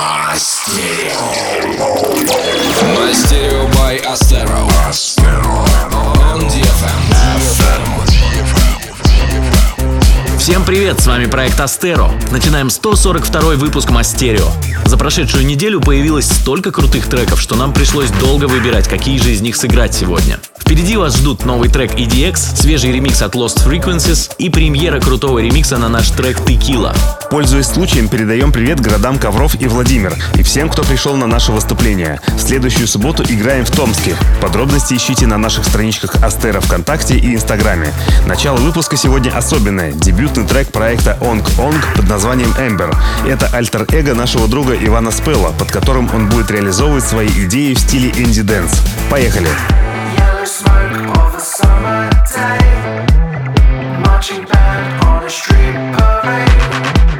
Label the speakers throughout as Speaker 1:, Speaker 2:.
Speaker 1: Мастерио. On DFM.
Speaker 2: Всем привет, с вами проект Астеро. Начинаем 142 выпуск Мастерио. За прошедшую неделю появилось столько крутых треков, что нам пришлось долго выбирать, какие же из них сыграть сегодня. Впереди вас ждут новый трек EDX, свежий ремикс от Lost Frequencies и премьера крутого ремикса на наш трек Tequila.
Speaker 3: Пользуясь случаем, передаем привет городам Ковров и Владимир и всем, кто пришел на наше выступление. В следующую субботу играем в Томске. Подробности ищите на наших страничках Astereo ВКонтакте и Инстаграме. Начало выпуска сегодня особенное. Дебютный трек проекта Онг Онг под названием Эмбер. Это альтер-эго нашего друга Ивана Спелла, под которым он будет реализовывать свои идеи в стиле
Speaker 4: indie dance. Поехали! Marching band on a street parade.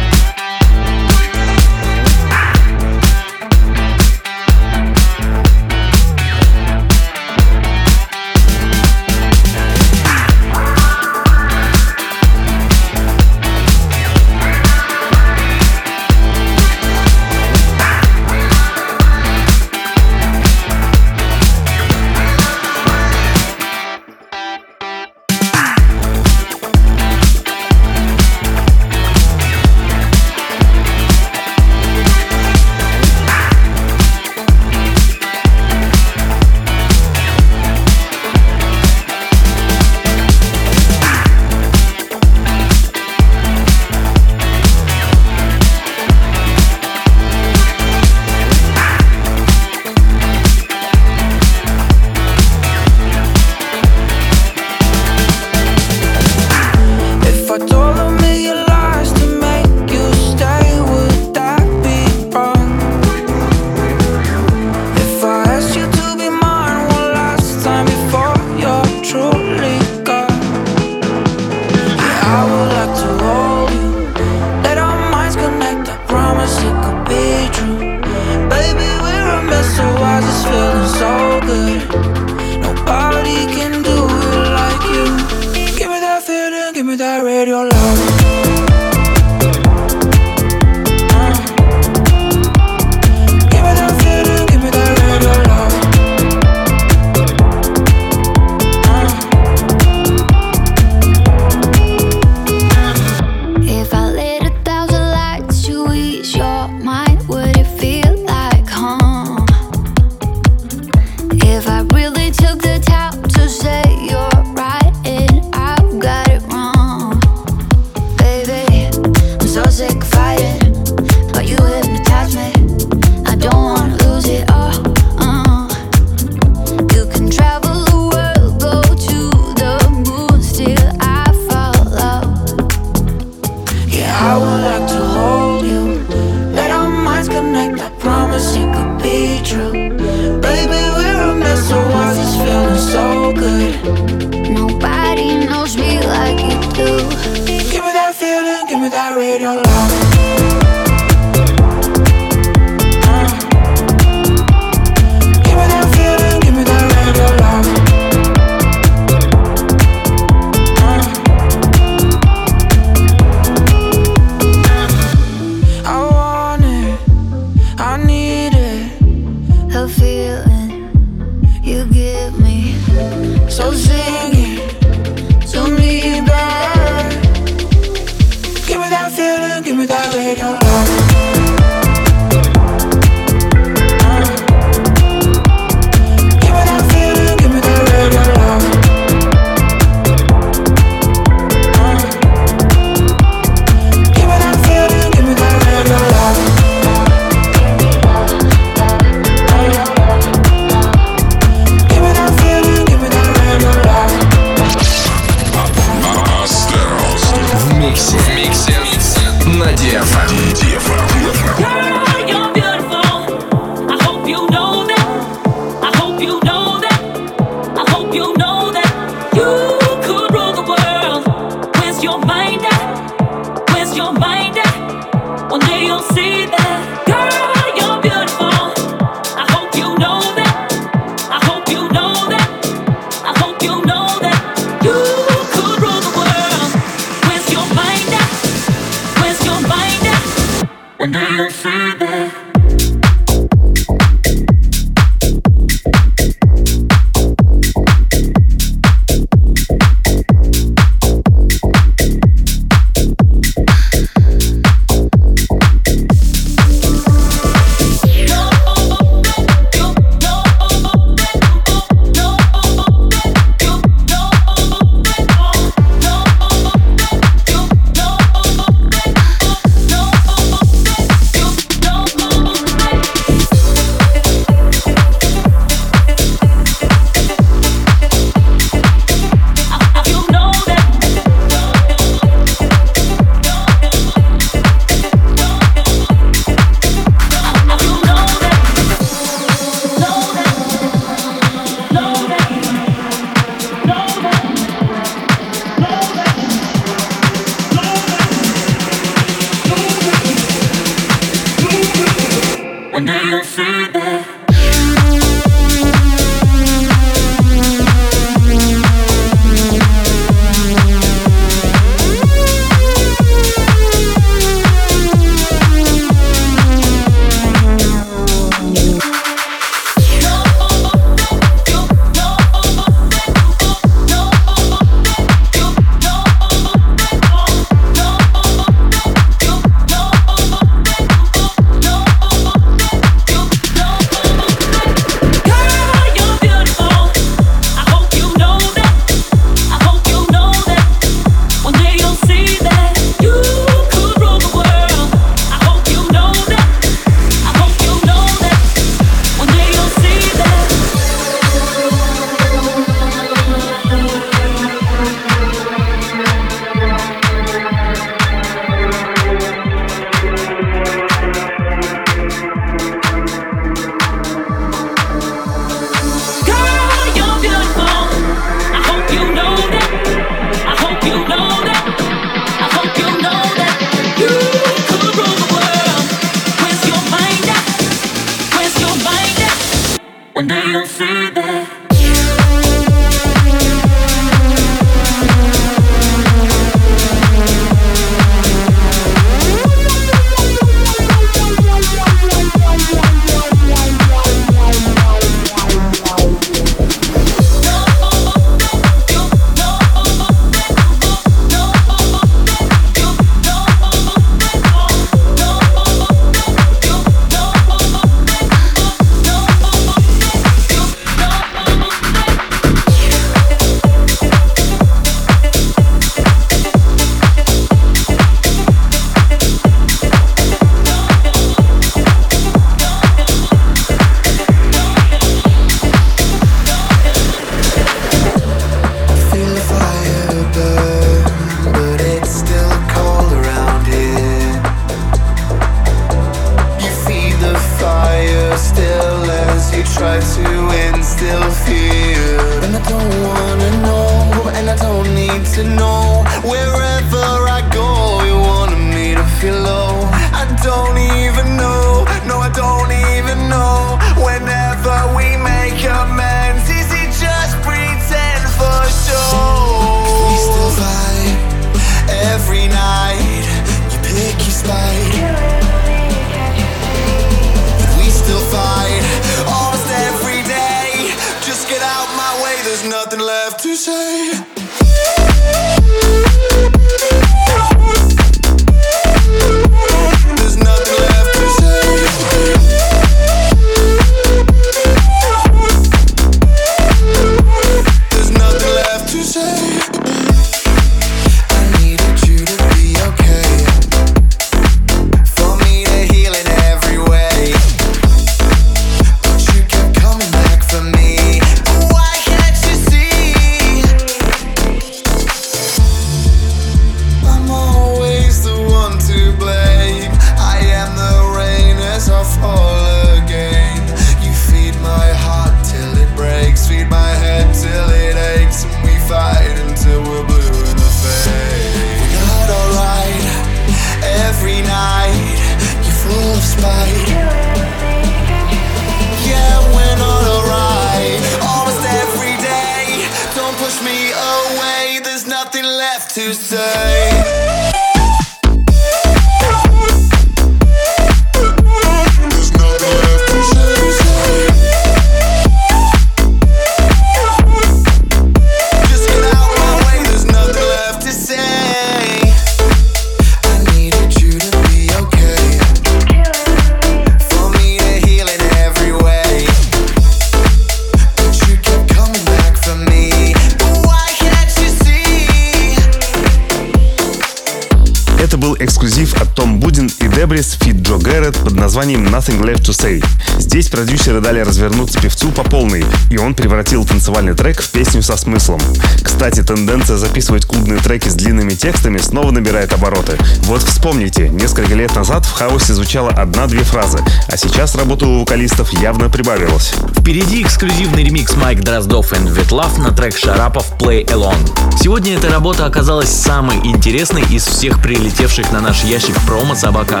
Speaker 5: Nothing Left to Say.
Speaker 3: Здесь продюсеры дали развернуться певцу по полной, и он превратил танцевальный трек в песню со смыслом. Кстати, тенденция записывать клубные треки с длинными текстами снова набирает обороты. Вот вспомните, несколько лет назад в хаосе звучало одна-две фразы, а сейчас работа у вокалистов явно прибавилась.
Speaker 2: Впереди эксклюзивный ремикс Майк Дроздов и Ветлав на трек Шарапов «Play Alone». Сегодня эта работа оказалась самой интересной из всех прилетевших на наш ящик промо собака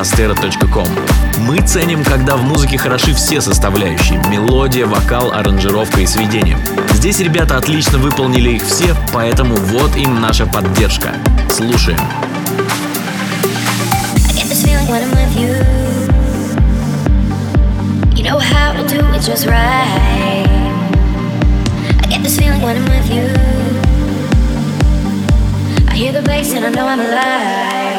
Speaker 2: Мы ценим, когда в музыке хороши все составляющие — мелодия, вокал, аранжировка и сведение. Здесь ребята отлично выполнили их все, поэтому вот им наша поддержка. Слушаем.
Speaker 6: I get this just right. I get this feeling when I'm with you. I hear the bass and I know I'm alive.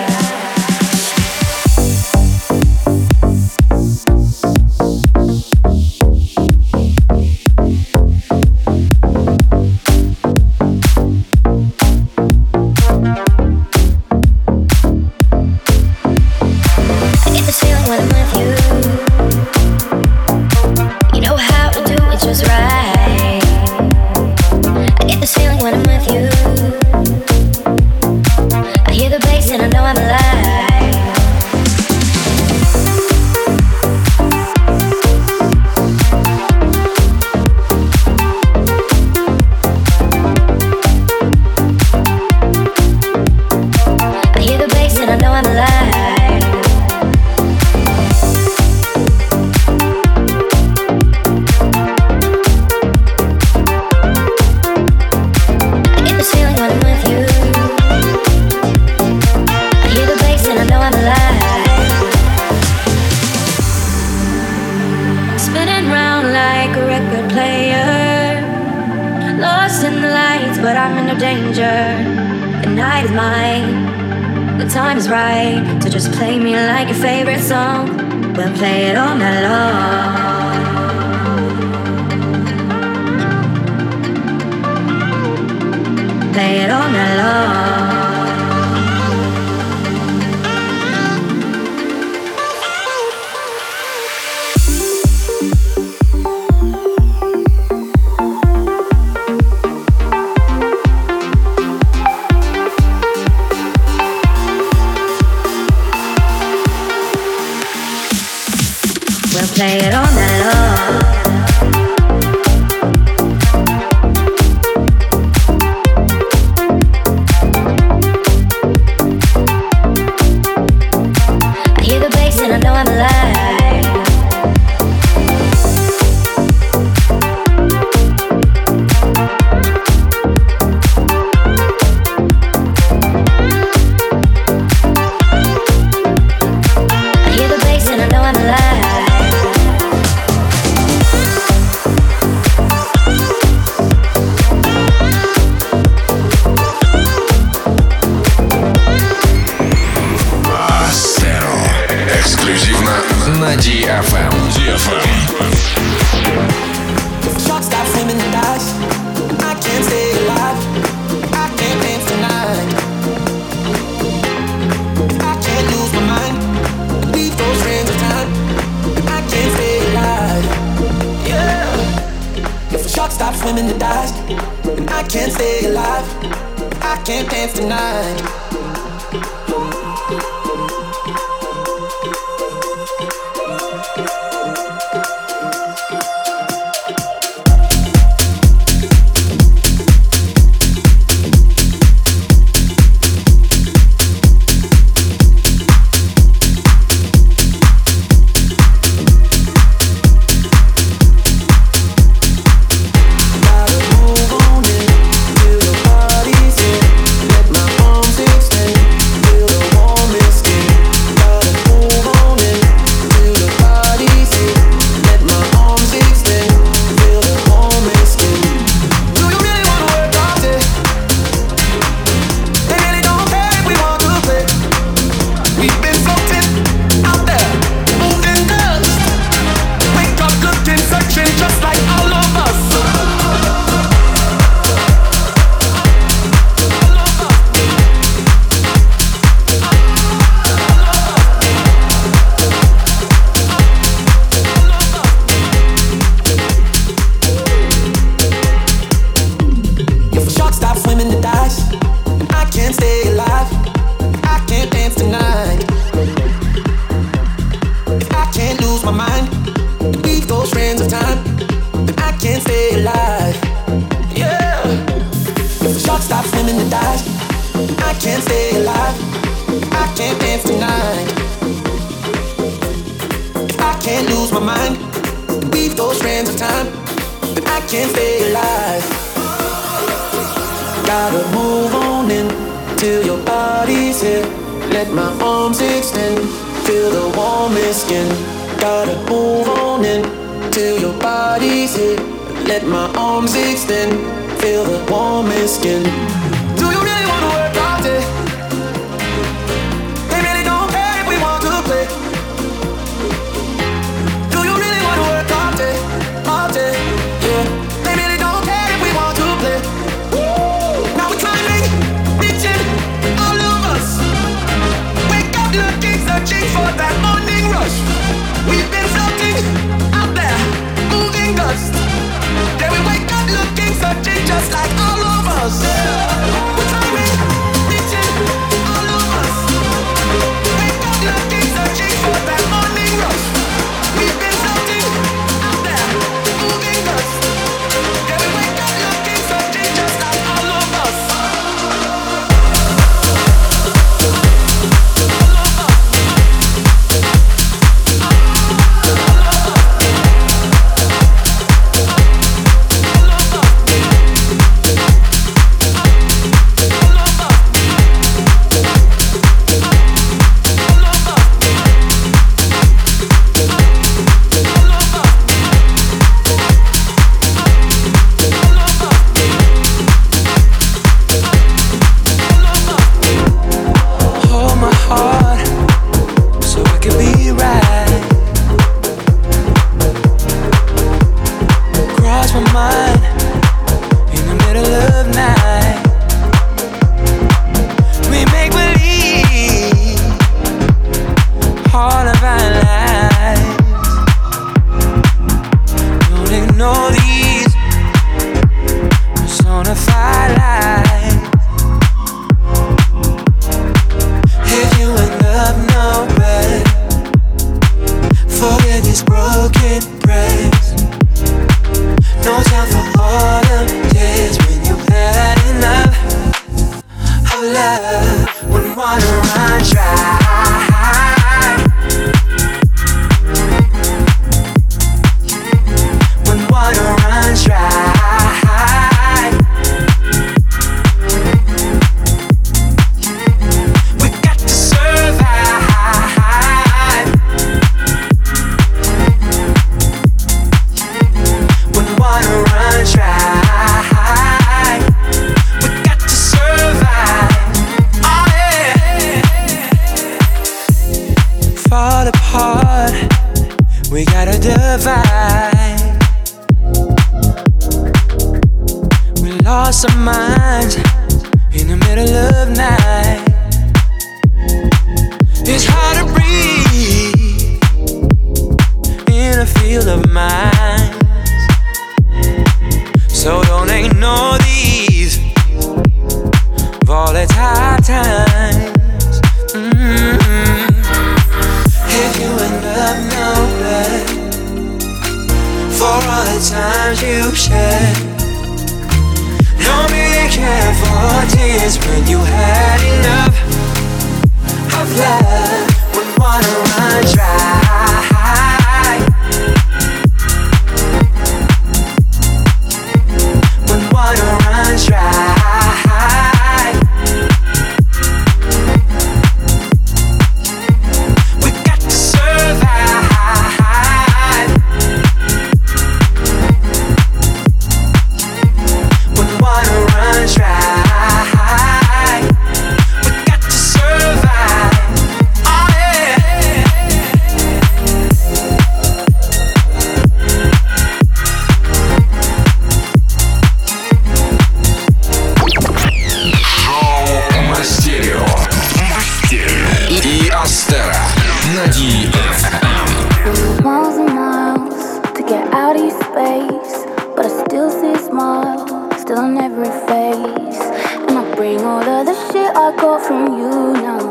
Speaker 7: still every face. And I bring all of the shit I got from you now.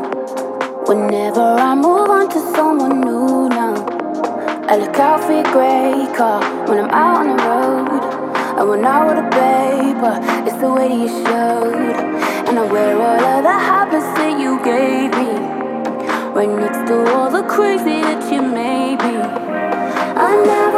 Speaker 7: Whenever I move on to someone new now, I look out for your grey car when I'm out on the road. And when I with a paper, it's the way that you showed. And I wear all of the habits that you gave me. Right next to all the crazy that you made me. I never.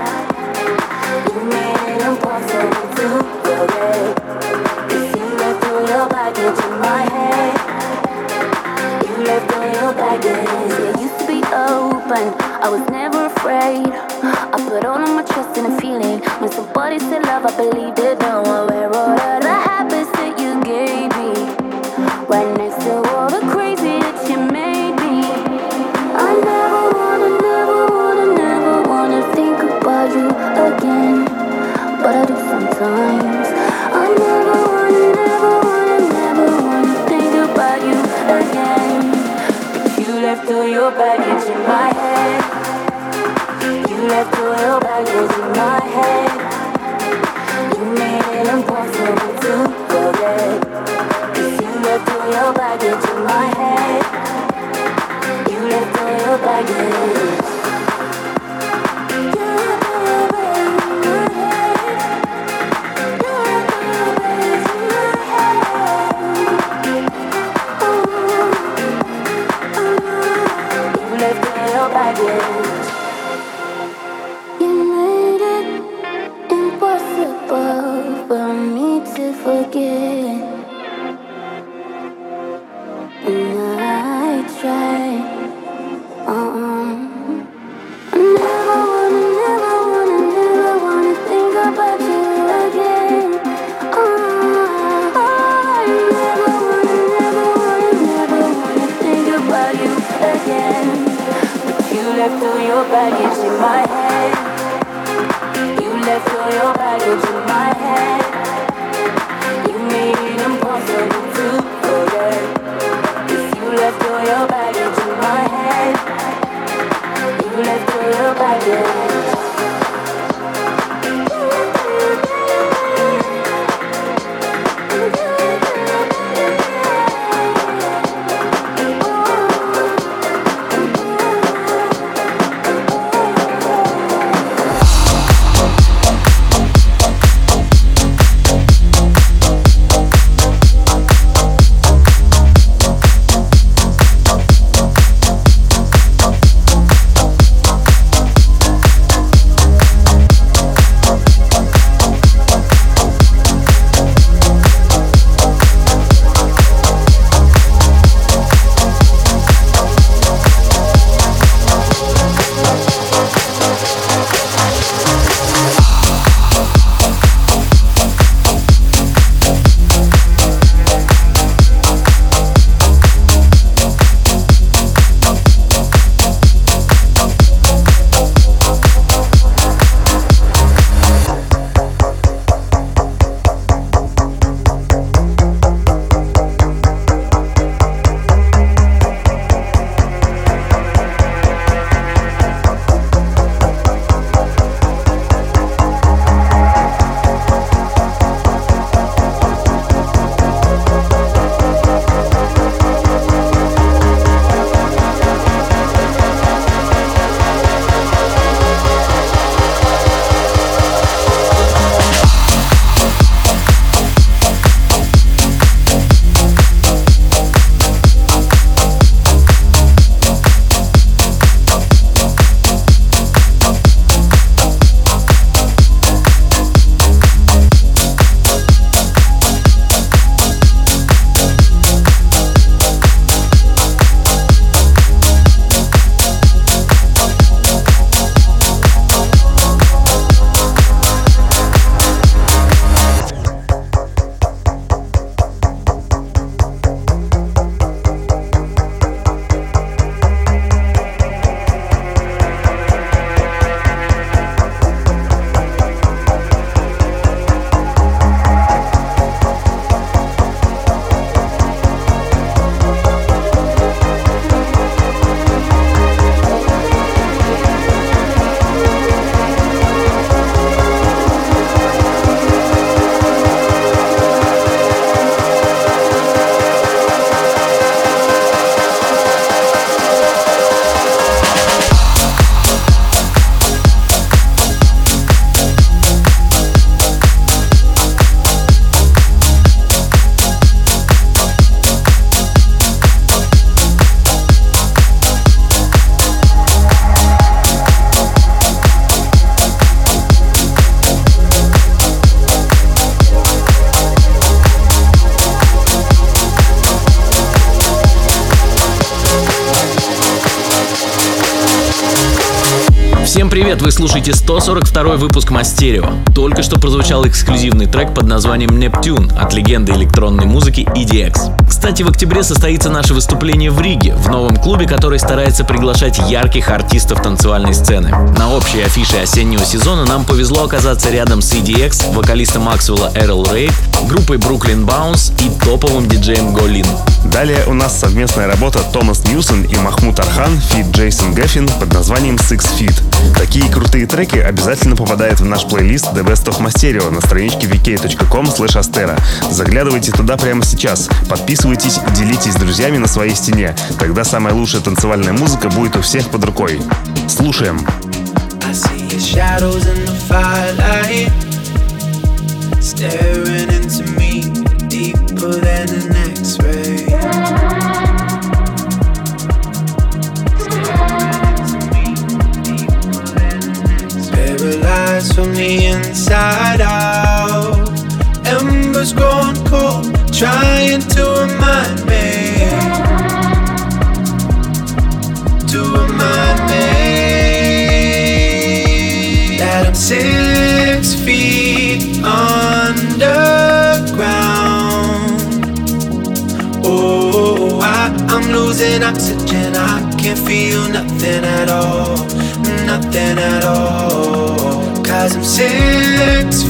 Speaker 2: привет, вы слушаете 142 выпуск ASTEREO. Только что прозвучал эксклюзивный трек под названием Нептун от легенды электронной музыки EDX. Кстати, в октябре состоится наше выступление в Риге, в новом клубе, который старается приглашать ярких артистов танцевальной сцены. На общей афише осеннего сезона нам повезло оказаться рядом с EDX, вокалистом Максвелла Эрл Рейд, группой Brooklyn Bounce и топовым диджеем Голин.
Speaker 3: Далее у нас совместная работа Thomas Newson и Mahmut Orhan feat Джейсон Геффин под названием Six Feet. Такие крутые треки обязательно попадают в наш плейлист The Best of Masterio на страничке vk.com astera. Заглядывайте туда прямо сейчас, подписывайтесь и делитесь с друзьями на своей стене. Тогда самая лучшая танцевальная музыка будет у всех под рукой. Слушаем.
Speaker 4: Staring into me deeper than an Paralyzed from the inside out, embers growing cold, trying to remind me to remind me that I'm six feet underground. Oh, I, I'm losing oxygen. I can't feel nothing at all, nothing at all. Cause I'm six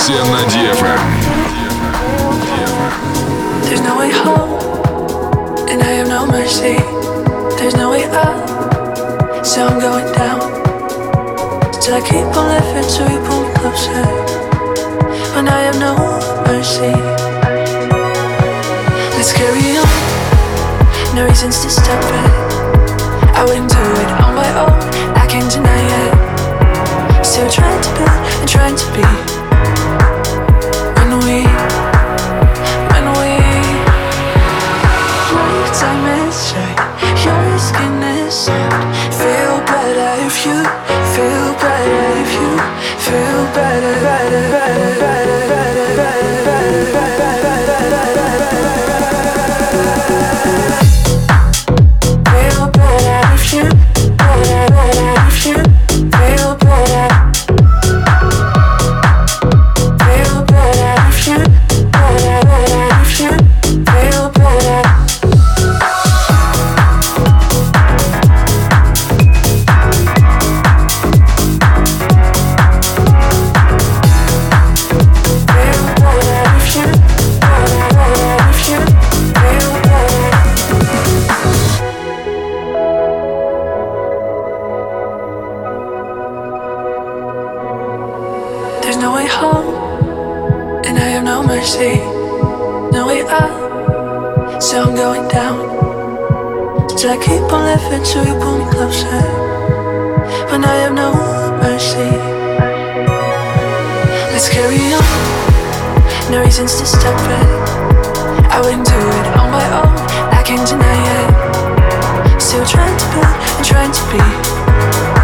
Speaker 1: в миксе на DFM.
Speaker 8: There's no way home, and I have no mercy. There's no way up, so I'm going down. Still, I keep on living till you pull me closer. When I have no mercy, let's carry on. No reasons to stop it. I wouldn't do it on my own. I can't deny it. Still trying to build and trying to be.
Speaker 9: Let's carry on. No reasons to stop it. I wouldn't do it on my own. I can't deny it. Still trying to be, and trying to be.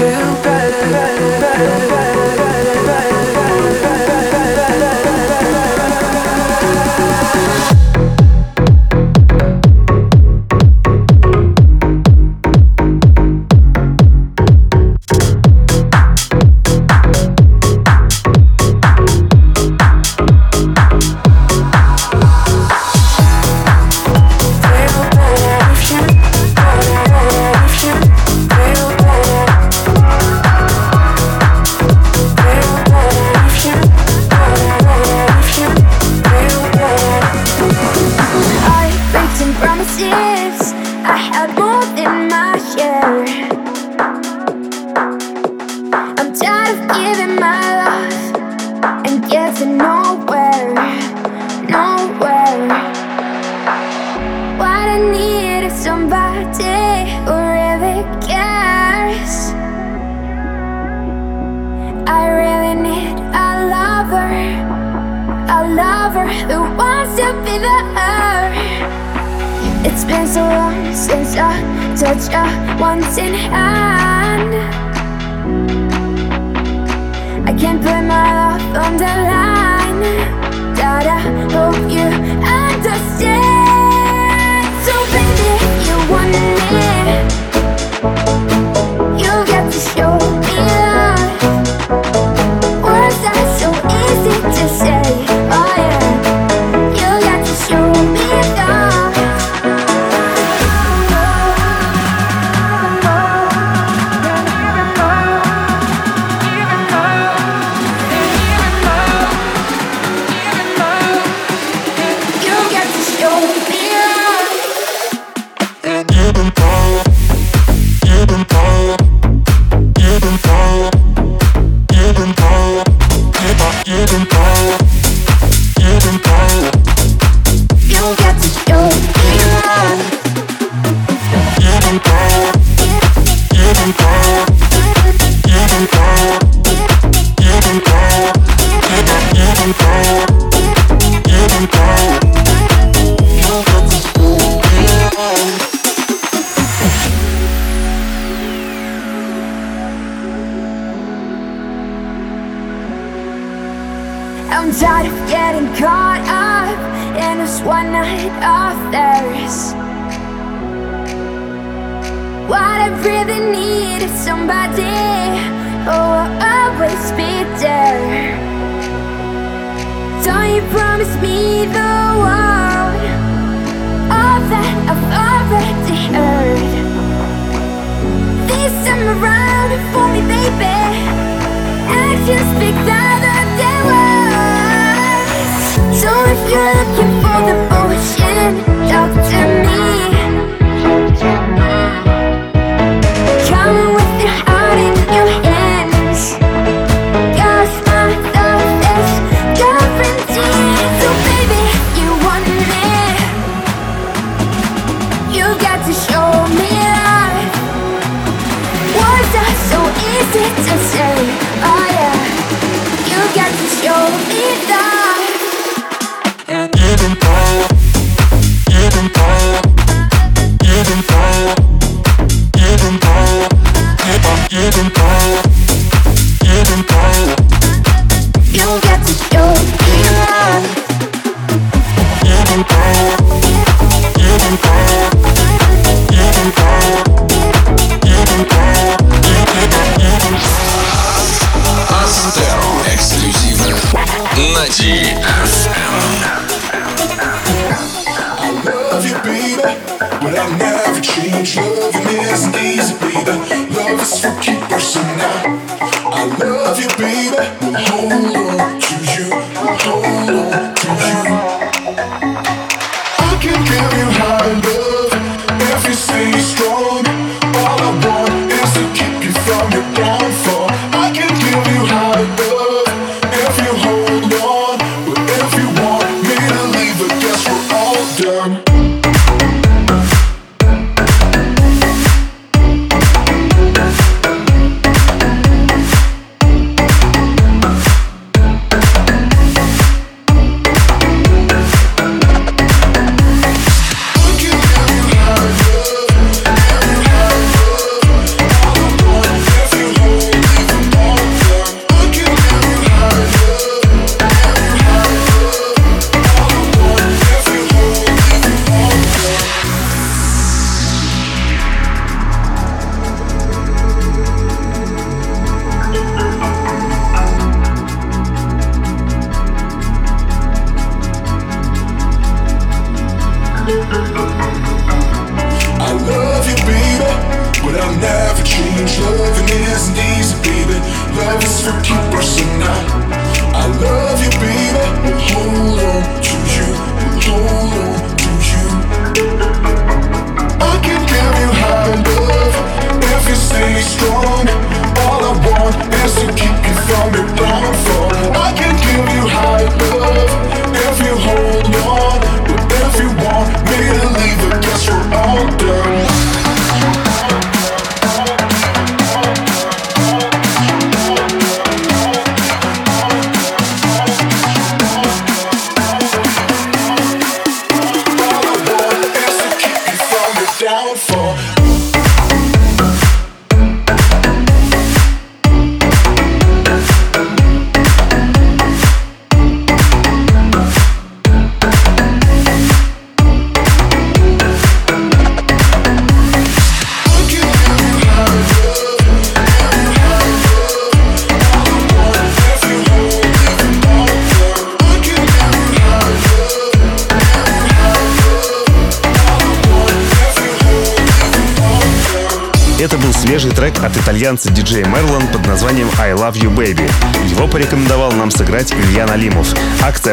Speaker 9: feel better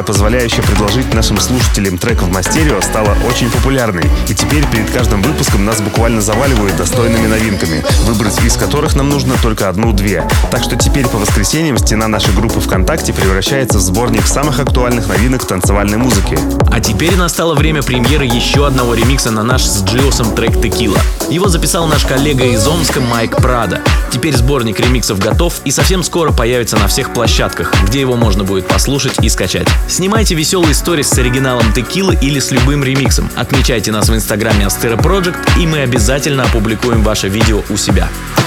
Speaker 3: позволяющая предложить нашим слушателям трек в Мастерио, стала очень популярной. И теперь перед каждым выпуском нас буквально заваливают достойными новинками, выбрать из которых нам нужно только одну-две. Так что теперь по воскресеньям стена нашей группы ВКонтакте превращается в сборник самых актуальных новинок танцевальной музыки.
Speaker 2: А теперь настало время премьеры еще одного ремикса на наш с Джиосом трек «Текила». Его записал наш коллега из Омска Майк Прада. Теперь сборник ремиксов готов и совсем скоро появится на всех площадках, где его можно будет послушать и скачать. Снимайте веселые сторис с оригиналом Текилы или с любым ремиксом. Отмечайте нас в инстаграме Astero Project и мы обязательно опубликуем ваше видео у себя.
Speaker 10: Yeah.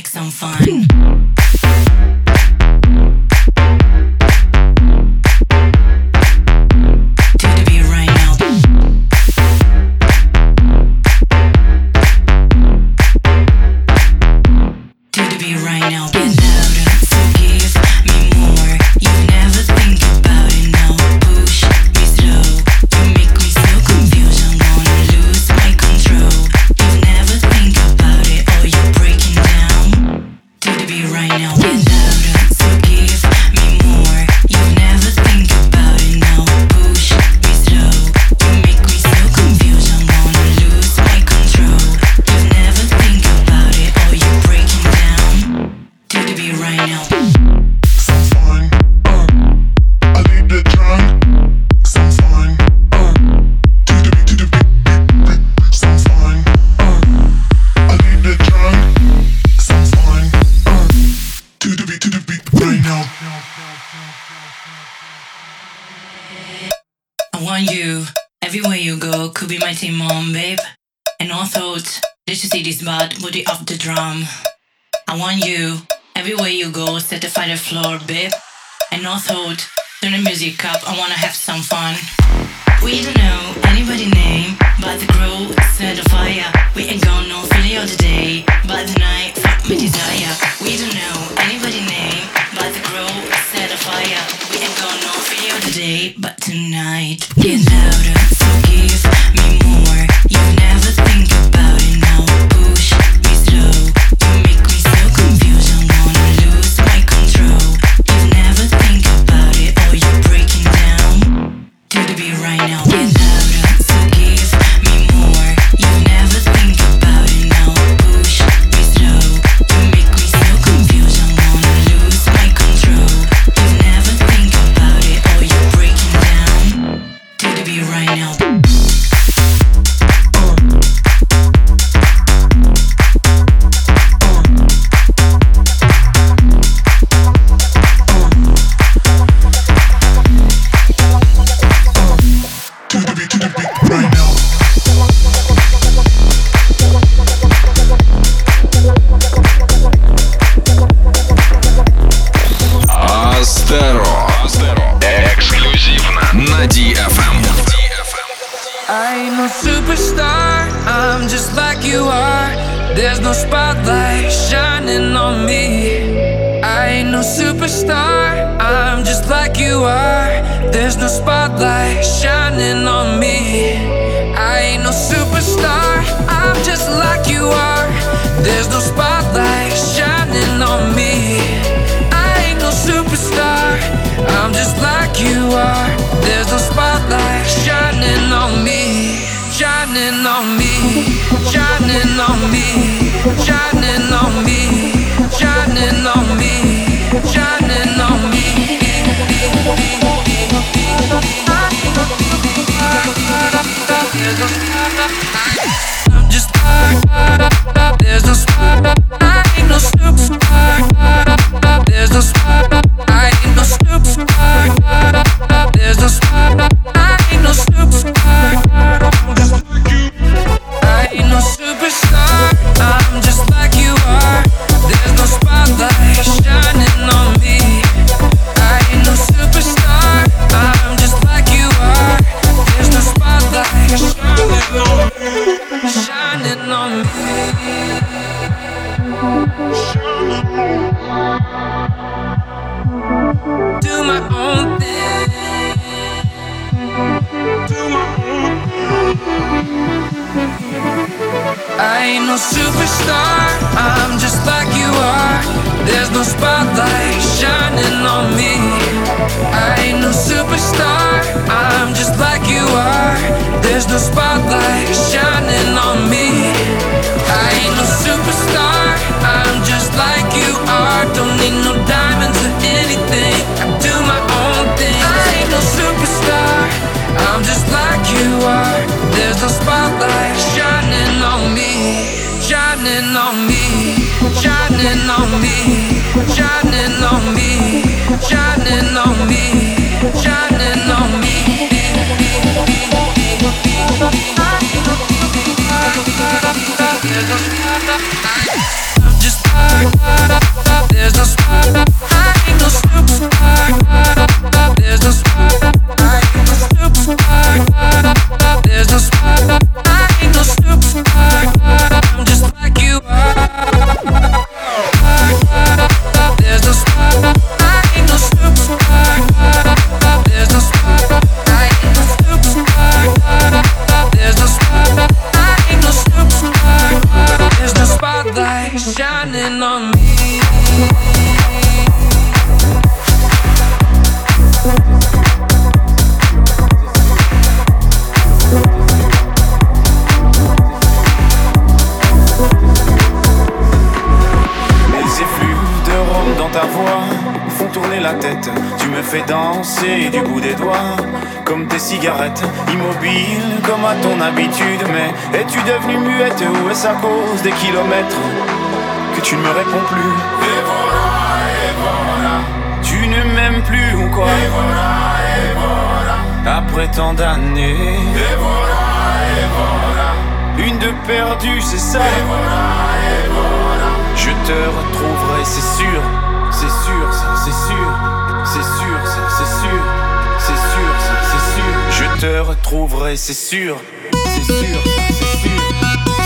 Speaker 10: make some fun. have some fun. We don't know anybody name, but the crew set a fire. We ain't got no feeling of the day, but the night fuck me desire. We don't know anybody name, but the crew set a fire. We ain't got no feeling of the day, but tonight. You know the
Speaker 11: fuck devenue muette, où est-ce à cause des kilomètres que tu ne me réponds plus? Et voilà, et. Tu ne m'aimes plus ou quoi? Et voilà. Après tant d'années Et voilà, et. Une de perdue, c'est ça Je te retrouverai, c'est sûr, c'est sûr, ça, c'est sûr, c'est sûr, ça, c'est sûr, c'est sûr, ça, c'est sûr. Je te retrouverai, c'est sûr c'est sûr, c'est sûr,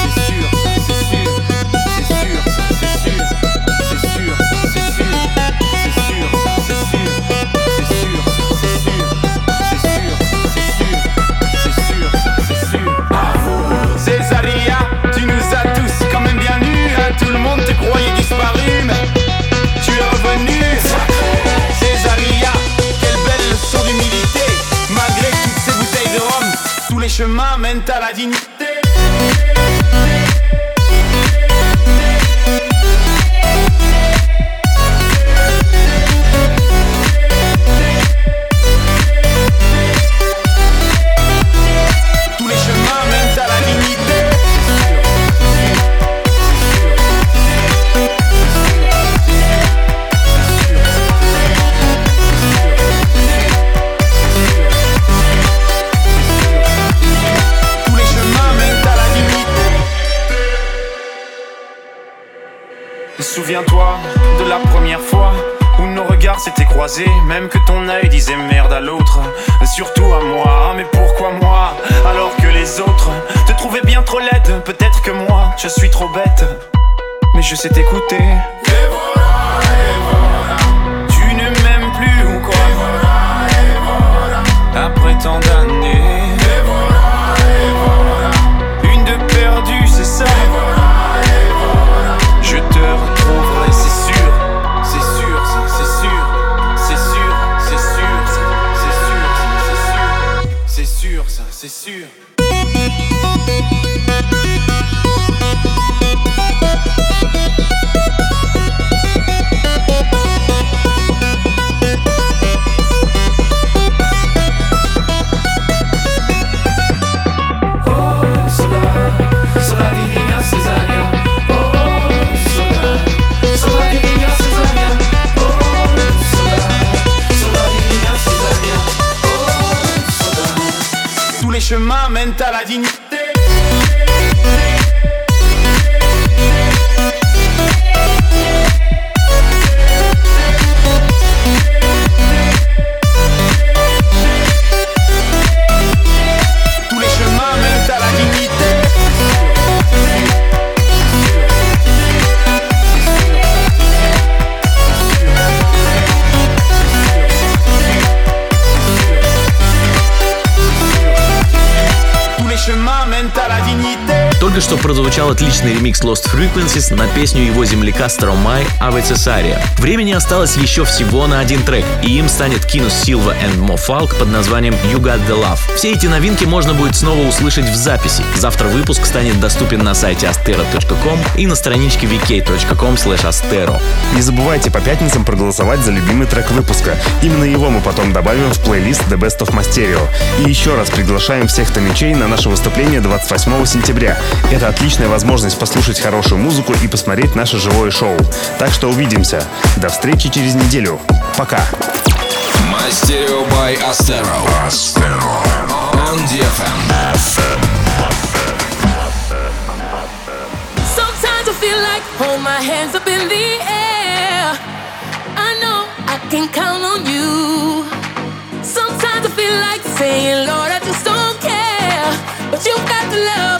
Speaker 11: c'est sûr, c'est sûr, c'est sûr, c'est sûr, c'est sûr, c'est sûr, c'est sûr, c'est sûr, c'est sûr, c'est sûr, c'est sûr, c'est sûr, c'est sûr, c'est sûr. Tu nous as tous quand même bien nus, tout le monde te croyait disparu, mais tu es revenu. mes chemins mènent à la dignité.
Speaker 2: Прозвучал отличный ремикс Lost Frequencies на песню его земляка Старомай Ave Cesaria. Времени осталось еще всего на один трек, и им станет Кинус Силва and Mo Falk под названием You Got The Love. Все эти новинки можно будет снова услышать в записи. Завтра выпуск станет доступен на сайте astero.com и на страничке vk.com astero.
Speaker 3: Не забывайте по пятницам проголосовать за любимый трек выпуска. Именно его мы потом добавим в плейлист The Best of My Stereo. И еще раз приглашаем всех томичей на наше выступление 28 сентября. Это отличная прекрасная возможность послушать хорошую музыку и посмотреть наше живое шоу. Так что увидимся. До встречи через неделю. Пока.
Speaker 1: Мастерио by Astero. Astero. On DFM.
Speaker 12: Sometimes I feel like hold my hands up in the air. I know I can count on you. Sometimes I feel like saying, Lord, I just don't care. But you got the love.